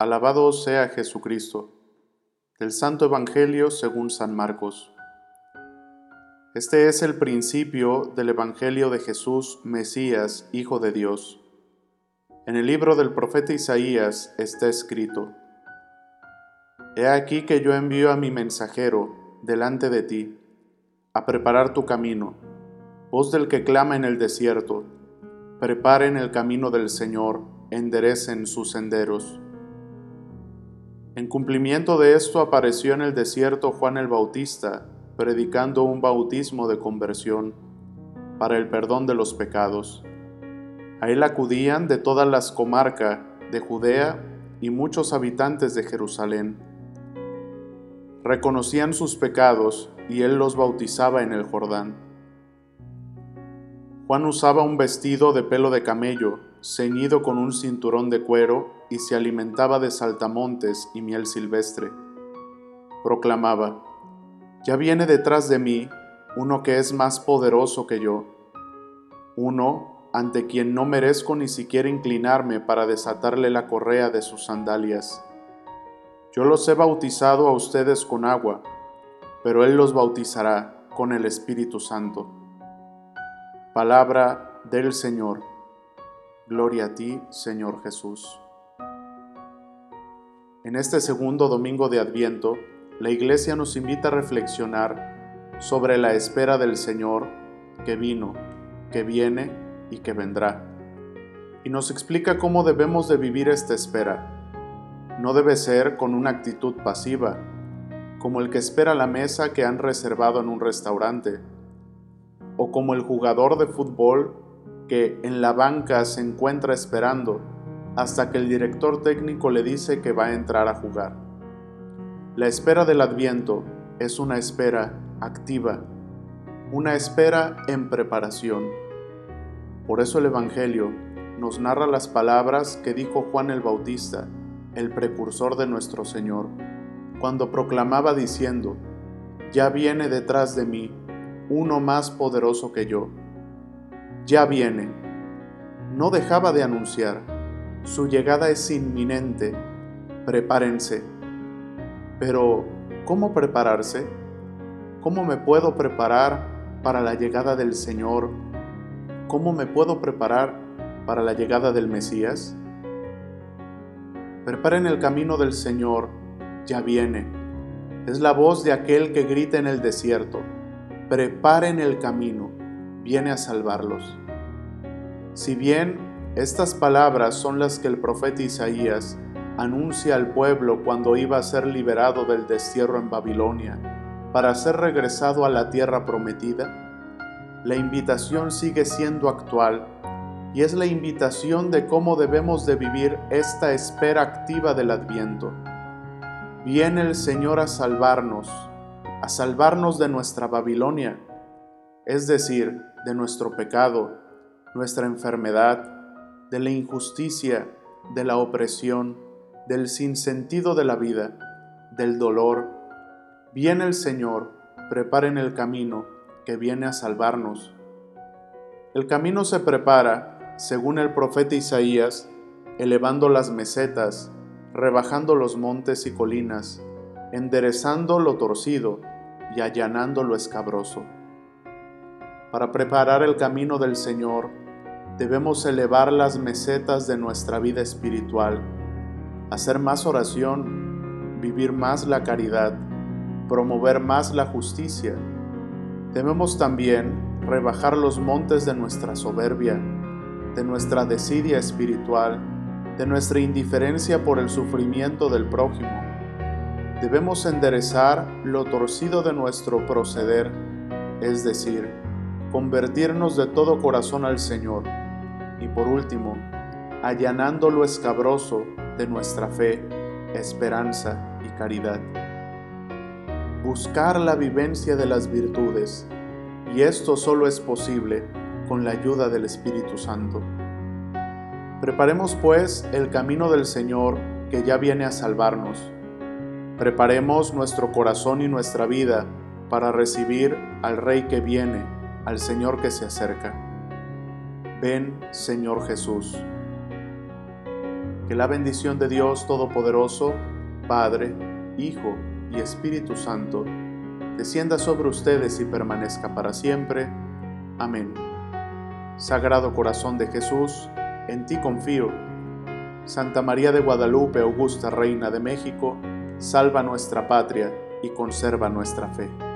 Alabado sea Jesucristo. Del Santo Evangelio según San Marcos. Este es el principio del Evangelio de Jesús, Mesías, Hijo de Dios. En el libro del profeta Isaías está escrito, He aquí que yo envío a mi mensajero delante de ti, a preparar tu camino, voz del que clama en el desierto, preparen el camino del Señor, enderecen sus senderos. En cumplimiento de esto apareció en el desierto Juan el Bautista, predicando un bautismo de conversión para el perdón de los pecados. A él acudían de todas las comarcas de Judea y muchos habitantes de Jerusalén. Reconocían sus pecados y él los bautizaba en el Jordán. Juan usaba un vestido de pelo de camello, ceñido con un cinturón de cuero, y se alimentaba de saltamontes y miel silvestre. Proclamaba, Ya viene detrás de mí uno que es más poderoso que yo, uno ante quien no merezco ni siquiera inclinarme para desatarle la correa de sus sandalias. Yo los he bautizado a ustedes con agua, pero Él los bautizará con el Espíritu Santo. Palabra del Señor. Gloria a ti, Señor Jesús. En este segundo domingo de Adviento, la Iglesia nos invita a reflexionar sobre la espera del Señor que vino, que viene y que vendrá. Y nos explica cómo debemos de vivir esta espera. No debe ser con una actitud pasiva, como el que espera la mesa que han reservado en un restaurante, o como el jugador de fútbol que en la banca se encuentra esperando hasta que el director técnico le dice que va a entrar a jugar. La espera del adviento es una espera activa, una espera en preparación. Por eso el Evangelio nos narra las palabras que dijo Juan el Bautista, el precursor de nuestro Señor, cuando proclamaba diciendo, Ya viene detrás de mí uno más poderoso que yo ya viene. No dejaba de anunciar, su llegada es inminente, prepárense. Pero, ¿cómo prepararse? ¿Cómo me puedo preparar para la llegada del Señor? ¿Cómo me puedo preparar para la llegada del Mesías? Preparen el camino del Señor, ya viene. Es la voz de aquel que grita en el desierto. Preparen el camino viene a salvarlos. Si bien estas palabras son las que el profeta Isaías anuncia al pueblo cuando iba a ser liberado del destierro en Babilonia para ser regresado a la tierra prometida, la invitación sigue siendo actual y es la invitación de cómo debemos de vivir esta espera activa del adviento. Viene el Señor a salvarnos, a salvarnos de nuestra Babilonia, es decir, de nuestro pecado, nuestra enfermedad, de la injusticia, de la opresión, del sinsentido de la vida, del dolor. Viene el Señor, preparen el camino que viene a salvarnos. El camino se prepara, según el profeta Isaías, elevando las mesetas, rebajando los montes y colinas, enderezando lo torcido y allanando lo escabroso. Para preparar el camino del Señor, debemos elevar las mesetas de nuestra vida espiritual, hacer más oración, vivir más la caridad, promover más la justicia. Debemos también rebajar los montes de nuestra soberbia, de nuestra desidia espiritual, de nuestra indiferencia por el sufrimiento del prójimo. Debemos enderezar lo torcido de nuestro proceder, es decir, convertirnos de todo corazón al Señor y por último, allanando lo escabroso de nuestra fe, esperanza y caridad. Buscar la vivencia de las virtudes, y esto solo es posible con la ayuda del Espíritu Santo. Preparemos pues el camino del Señor que ya viene a salvarnos. Preparemos nuestro corazón y nuestra vida para recibir al Rey que viene al Señor que se acerca. Ven, Señor Jesús. Que la bendición de Dios Todopoderoso, Padre, Hijo y Espíritu Santo, descienda sobre ustedes y permanezca para siempre. Amén. Sagrado Corazón de Jesús, en ti confío. Santa María de Guadalupe, Augusta Reina de México, salva nuestra patria y conserva nuestra fe.